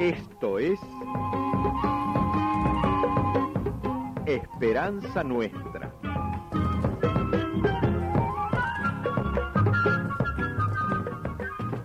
Esto es Esperanza Nuestra.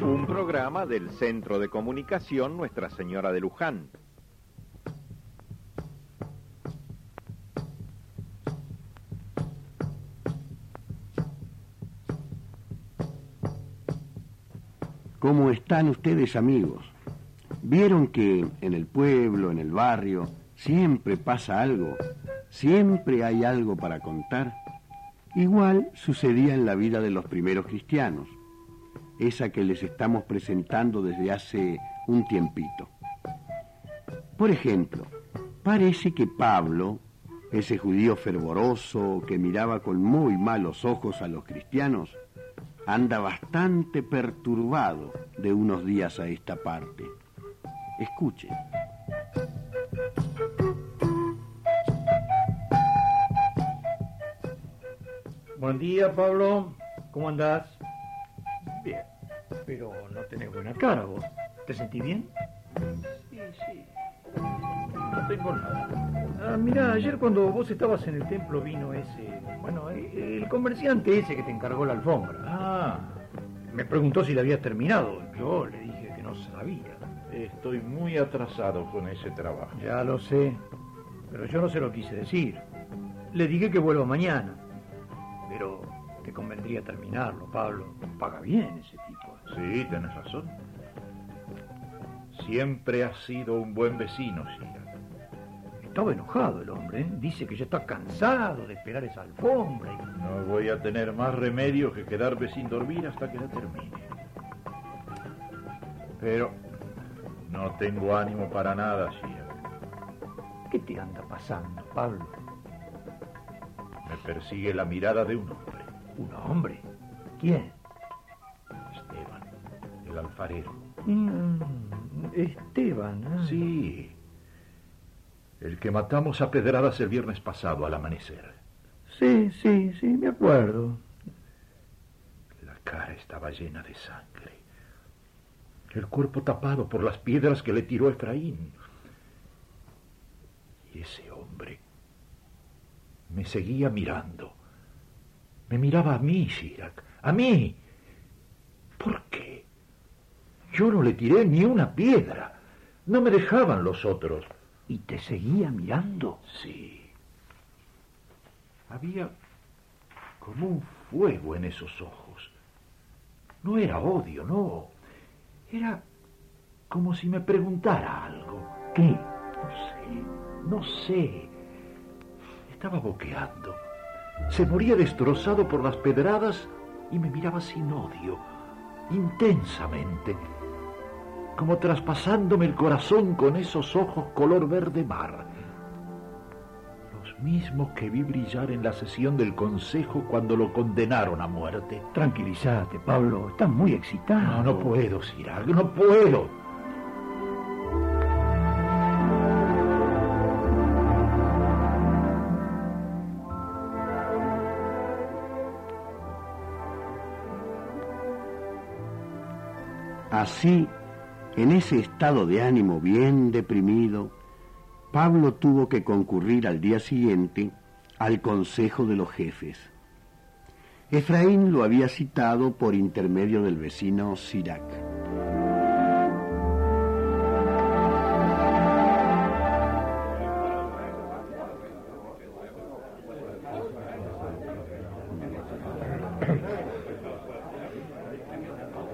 Un programa del Centro de Comunicación Nuestra Señora de Luján. ¿Cómo están ustedes amigos? ¿Vieron que en el pueblo, en el barrio, siempre pasa algo? Siempre hay algo para contar. Igual sucedía en la vida de los primeros cristianos, esa que les estamos presentando desde hace un tiempito. Por ejemplo, parece que Pablo, ese judío fervoroso que miraba con muy malos ojos a los cristianos, anda bastante perturbado de unos días a esta parte. Escuche. Buen día, Pablo. ¿Cómo andás? Bien, pero no tenés buena cara vos. ¿Te sentís bien? Sí, sí. No tengo nada. Ah, mira, ayer cuando vos estabas en el templo vino ese, bueno, el comerciante ese que te encargó la alfombra. Ah, me preguntó si la habías terminado. Yo le dije que no sabía. Estoy muy atrasado con ese trabajo. Ya lo sé, pero yo no se lo quise decir. Le dije que vuelva mañana. Pero te convendría terminarlo, Pablo. Paga bien ese tipo. Sí, tenés razón. Siempre has sido un buen vecino, Shira. Estaba enojado el hombre, ¿eh? Dice que ya está cansado de esperar esa alfombra. y- No voy a tener más remedio que quedarme sin dormir hasta que la termine. Pero no tengo ánimo para nada, Shira. ¿Qué te anda pasando, Pablo? Me persigue la mirada de un hombre, ¿Un hombre? ¿Quién? Esteban, el alfarero. Mm, Esteban. ah. Sí, el que matamos a pedradas el viernes pasado al amanecer. Sí, sí, sí, me acuerdo. La cara estaba llena de sangre. El cuerpo tapado por las piedras que le tiró Efraín. Y ese hombre me seguía mirando. Me miraba a mí, Shirak. A mí. ¿Por qué? Yo no le tiré ni una piedra. No me dejaban los otros. ¿Y te seguía mirando? Sí. Había como un fuego en esos ojos. No era odio, no. Era como si me preguntara algo. ¿Qué? No sé, no sé. Estaba boqueando. Se moría destrozado por las pedradas y me miraba sin odio, intensamente, como traspasándome el corazón con esos ojos color verde mar. Mismos que vi brillar en la sesión del Consejo cuando lo condenaron a muerte. Tranquilízate, Pablo. Estás muy excitado. No, no puedo, Sirag, no puedo. Así, en ese estado de ánimo bien deprimido, Pablo tuvo que concurrir al día siguiente al consejo de los jefes. Efraín lo había citado por intermedio del vecino Sirac.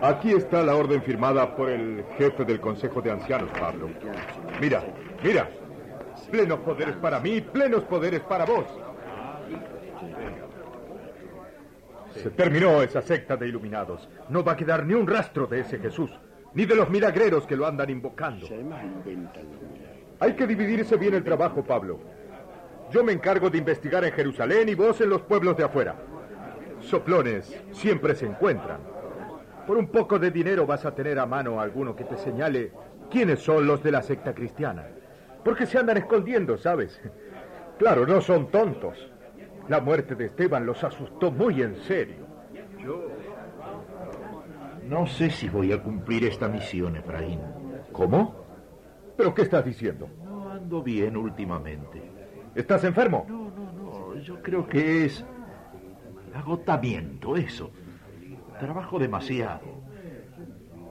Aquí está la orden firmada por el jefe del Consejo de Ancianos, Pablo. Mira, mira. Plenos poderes para mí, plenos poderes para vos. Se terminó esa secta de iluminados. No va a quedar ni un rastro de ese Jesús, ni de los milagreros que lo andan invocando. Hay que dividirse bien el trabajo, Pablo. Yo me encargo de investigar en Jerusalén y vos en los pueblos de afuera. Soplones siempre se encuentran. Por un poco de dinero vas a tener a mano a alguno que te señale quiénes son los de la secta cristiana. Porque se andan escondiendo, ¿sabes? Claro, no son tontos. La muerte de Esteban los asustó muy en serio. Yo no sé si voy a cumplir esta misión, Efraín. ¿Cómo? ¿Pero qué estás diciendo? No ando bien últimamente. ¿Estás enfermo? No, no, no. Yo creo que es agotamiento, eso. Trabajo demasiado.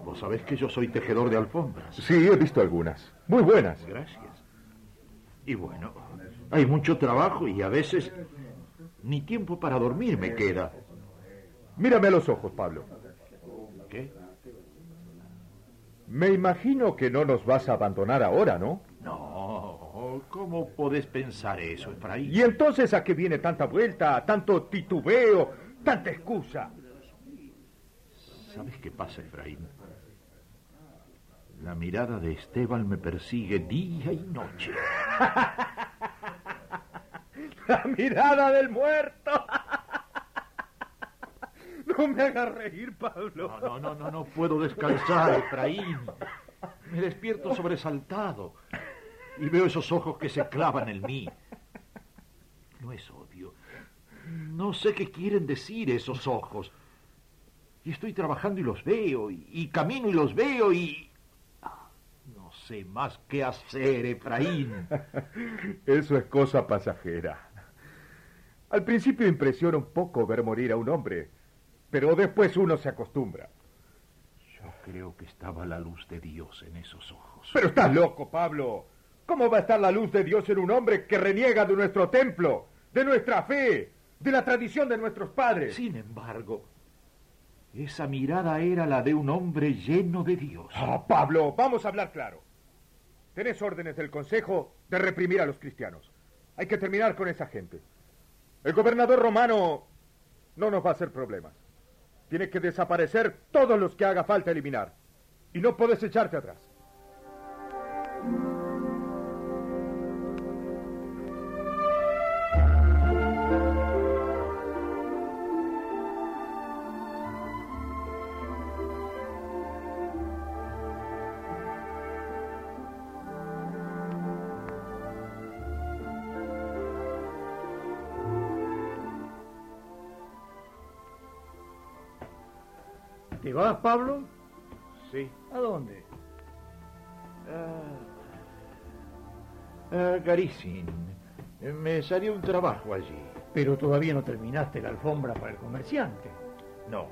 Vos sabés que yo soy tejedor de alfombras. Sí, he visto algunas. Muy buenas. Gracias. Y bueno, hay mucho trabajo y a veces ni tiempo para dormir me queda. Mírame a los ojos, Pablo. ¿Qué? Me imagino que no nos vas a abandonar ahora, ¿no? No, ¿cómo podés pensar eso, Efraín? ¿Y entonces a qué viene tanta vuelta, tanto titubeo, tanta excusa? ¿Sabes qué pasa, Efraín? La mirada de Esteban me persigue día y noche. La mirada del muerto. No me hagas reír, Pablo. No, no, no, no, no puedo descansar, Efraín. Me despierto sobresaltado y veo esos ojos que se clavan en mí. No es odio. No sé qué quieren decir esos ojos. Y estoy trabajando y los veo, y, y camino y los veo, y... Sé más qué hacer, Efraín. Eso es cosa pasajera. Al principio impresiona un poco ver morir a un hombre, pero después uno se acostumbra. Yo creo que estaba la luz de Dios en esos ojos. Pero estás loco, Pablo. ¿Cómo va a estar la luz de Dios en un hombre que reniega de nuestro templo, de nuestra fe, de la tradición de nuestros padres? Sin embargo, esa mirada era la de un hombre lleno de Dios. Ah, Pablo, vamos a hablar claro. Tenés órdenes del Consejo de reprimir a los cristianos. Hay que terminar con esa gente. El gobernador romano no nos va a hacer problemas. Tiene que desaparecer todos los que haga falta eliminar. Y no puedes echarte atrás. ¿Te vas, Pablo? Sí. ¿A dónde? Ah, ah, Garicín. Me salió un trabajo allí. Pero todavía no terminaste la alfombra para el comerciante. No.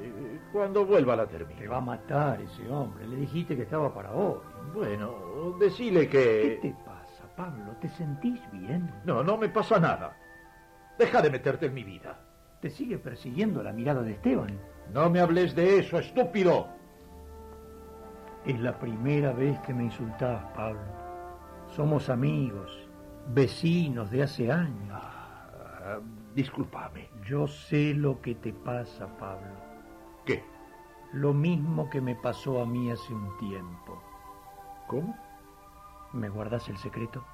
eh, Cuando vuelva la Te termino. va a matar ese hombre. Le dijiste que estaba para hoy. Bueno, decile ¿Qué que... te pasa, Pablo? ¿Te sentís bien? No, no me pasa nada. Deja de meterte en mi vida. ¿Te sigue persiguiendo la mirada de Esteban? No me hables de eso, estúpido. Es la primera vez que me insultás, Pablo. Somos amigos, vecinos de hace años. Ah, discúlpame. Yo sé lo que te pasa, Pablo. ¿Qué? Lo mismo que me pasó a mí hace un tiempo. ¿Cómo? ¿Me guardas el secreto?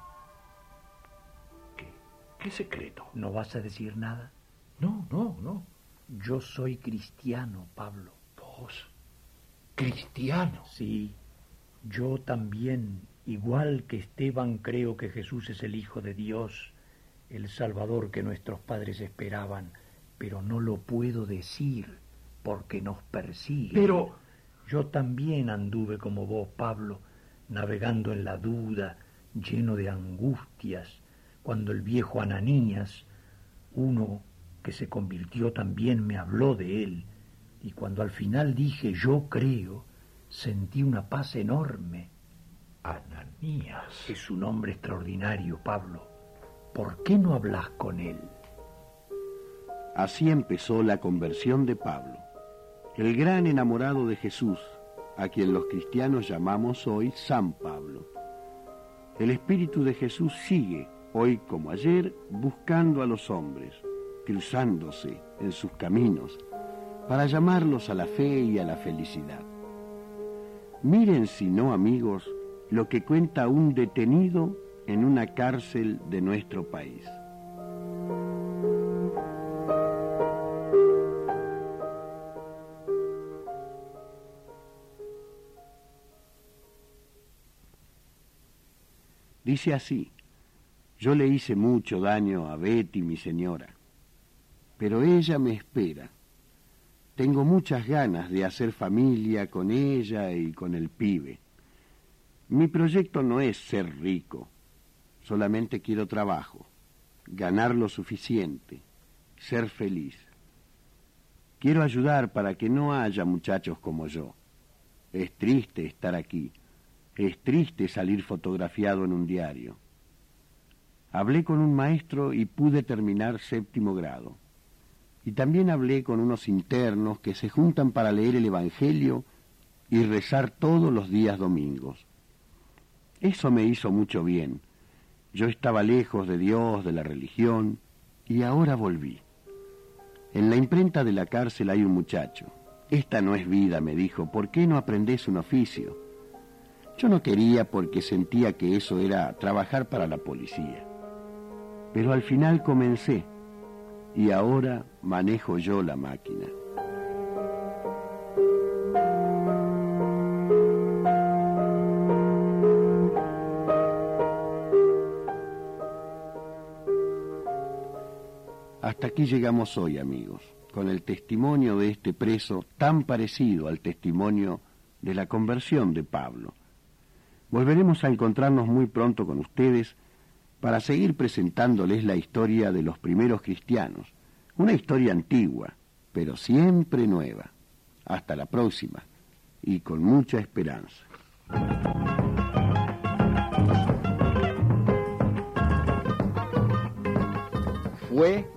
¿Qué? ¿Qué secreto? ¿No vas a decir nada? No, no, no. Yo soy cristiano, Pablo. ¿Vos? ¿Cristiano? Sí, yo también, igual que Esteban, creo que Jesús es el Hijo de Dios, el Salvador que nuestros padres esperaban, pero no lo puedo decir porque nos persigue. Pero... Yo también anduve como vos, Pablo, navegando en la duda, lleno de angustias, cuando el viejo Ananías, uno que se convirtió también, me habló de él, y cuando al final dije yo creo, sentí una paz enorme. Ananías. Es un hombre extraordinario, Pablo. ¿Por qué no hablas con él? Así empezó la conversión de Pablo, el gran enamorado de Jesús, a quien los cristianos llamamos hoy San Pablo. El Espíritu de Jesús sigue, hoy como ayer, buscando a los hombres, cruzándose en sus caminos, para llamarlos a la fe y a la felicidad. Miren, si no amigos, lo que cuenta un detenido en una cárcel de nuestro país. Dice así, yo le hice mucho daño a Betty, mi señora, pero ella me espera. Tengo muchas ganas de hacer familia con ella y con el pibe. Mi proyecto no es ser rico, solamente quiero trabajo, ganar lo suficiente, ser feliz. Quiero ayudar para que no haya muchachos como yo. Es triste estar aquí, es triste salir fotografiado en un diario. Hablé con un maestro y pude terminar séptimo grado. Y también hablé con unos internos que se juntan para leer el Evangelio y rezar todos los días domingos. Eso me hizo mucho bien. Yo estaba lejos de Dios, de la religión, y ahora volví. En la imprenta de la cárcel hay un muchacho. Esta no es vida, me dijo. ¿Por qué no aprendes un oficio? Yo no quería porque sentía que eso era trabajar para la policía. Pero al final comencé y ahora manejo yo la máquina. Hasta aquí llegamos hoy, amigos, con el testimonio de este preso tan parecido al testimonio de la conversión de Pablo. Volveremos a encontrarnos muy pronto con ustedes para seguir presentándoles la historia de los primeros cristianos, una historia antigua, pero siempre nueva. Hasta la próxima y con mucha esperanza. Fue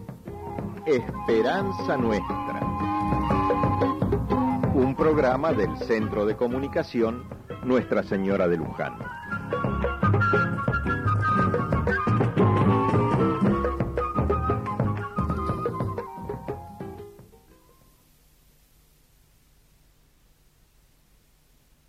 Esperanza Nuestra, un programa del Centro de Comunicación Nuestra Señora de Luján.